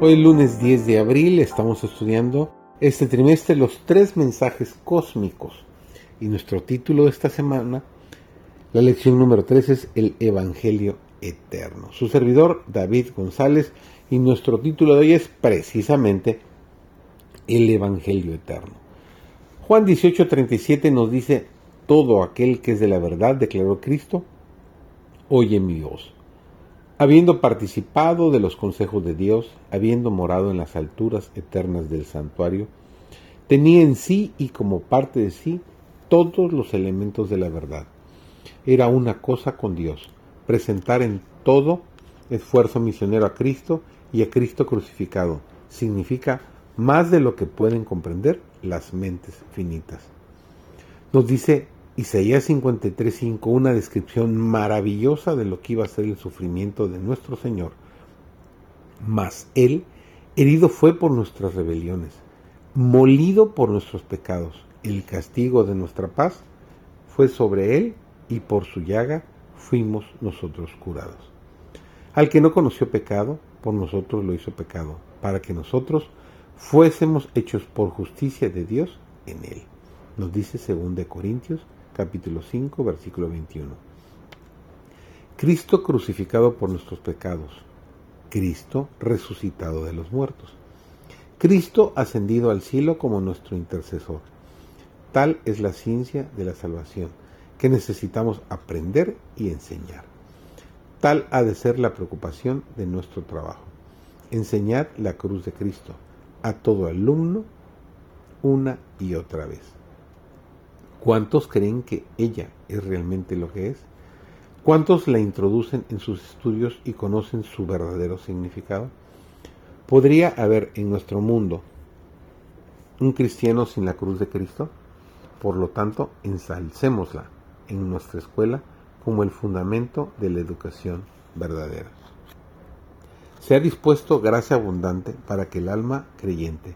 Hoy lunes 10 de abril estamos estudiando este trimestre los tres mensajes cósmicos y nuestro título de esta semana, la lección número 3 es el Evangelio Eterno. Su servidor David González y nuestro título de hoy es precisamente el Evangelio Eterno. Juan 18:37 nos dice, todo aquel que es de la verdad, declaró Cristo, oye mi voz. Habiendo participado de los consejos de Dios, habiendo morado en las alturas eternas del santuario, tenía en sí y como parte de sí todos los elementos de la verdad. Era una cosa con Dios, presentar en todo esfuerzo misionero a Cristo y a Cristo crucificado. Significa más de lo que pueden comprender las mentes finitas. Nos dice Isaías 53.5, una descripción maravillosa de lo que iba a ser el sufrimiento de nuestro Señor. Mas Él, herido fue por nuestras rebeliones, molido por nuestros pecados. El castigo de nuestra paz fue sobre Él y por su llaga fuimos nosotros curados. Al que no conoció pecado, por nosotros lo hizo pecado, para que nosotros fuésemos hechos por justicia de Dios en Él. Nos dice 2 Corintios capítulo 5, versículo 21. Cristo crucificado por nuestros pecados. Cristo resucitado de los muertos. Cristo ascendido al cielo como nuestro intercesor. Tal es la ciencia de la salvación que necesitamos aprender y enseñar. Tal ha de ser la preocupación de nuestro trabajo. Enseñar la cruz de Cristo a todo alumno una y otra vez. ¿Cuántos creen que ella es realmente lo que es? ¿Cuántos la introducen en sus estudios y conocen su verdadero significado? ¿Podría haber en nuestro mundo un cristiano sin la cruz de Cristo? Por lo tanto, ensalcémosla en nuestra escuela como el fundamento de la educación verdadera. Se ha dispuesto gracia abundante para que el alma creyente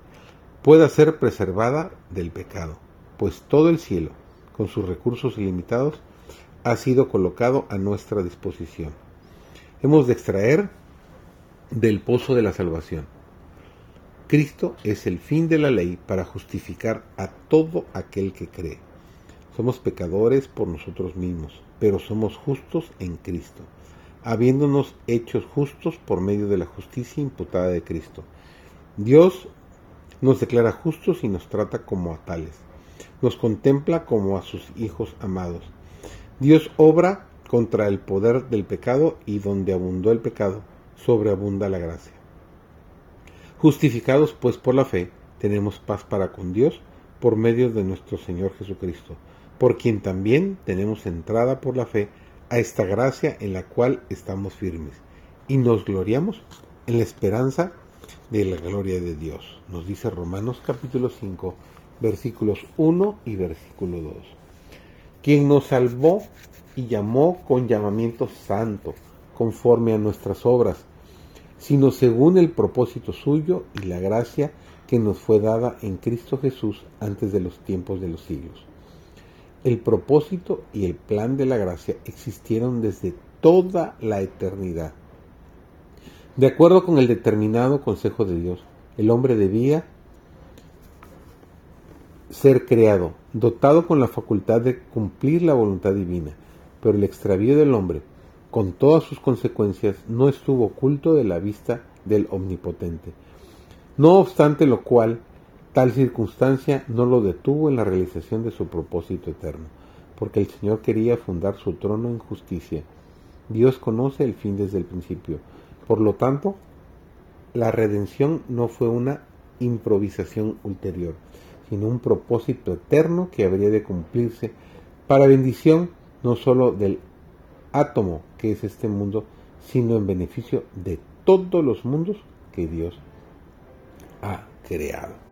pueda ser preservada del pecado pues todo el cielo, con sus recursos ilimitados, ha sido colocado a nuestra disposición. Hemos de extraer del pozo de la salvación. Cristo es el fin de la ley para justificar a todo aquel que cree. Somos pecadores por nosotros mismos, pero somos justos en Cristo, habiéndonos hechos justos por medio de la justicia imputada de Cristo. Dios nos declara justos y nos trata como a tales nos contempla como a sus hijos amados. Dios obra contra el poder del pecado y donde abundó el pecado, sobreabunda la gracia. Justificados pues por la fe, tenemos paz para con Dios por medio de nuestro Señor Jesucristo, por quien también tenemos entrada por la fe a esta gracia en la cual estamos firmes y nos gloriamos en la esperanza de la gloria de Dios. Nos dice Romanos capítulo 5, versículos 1 y versículo 2. Quien nos salvó y llamó con llamamiento santo, conforme a nuestras obras, sino según el propósito suyo y la gracia que nos fue dada en Cristo Jesús antes de los tiempos de los siglos. El propósito y el plan de la gracia existieron desde toda la eternidad. De acuerdo con el determinado consejo de Dios, el hombre debía ser creado, dotado con la facultad de cumplir la voluntad divina, pero el extravío del hombre, con todas sus consecuencias, no estuvo oculto de la vista del Omnipotente. No obstante lo cual, tal circunstancia no lo detuvo en la realización de su propósito eterno, porque el Señor quería fundar su trono en justicia. Dios conoce el fin desde el principio. Por lo tanto, la redención no fue una improvisación ulterior, sino un propósito eterno que habría de cumplirse para bendición no sólo del átomo que es este mundo, sino en beneficio de todos los mundos que Dios ha creado.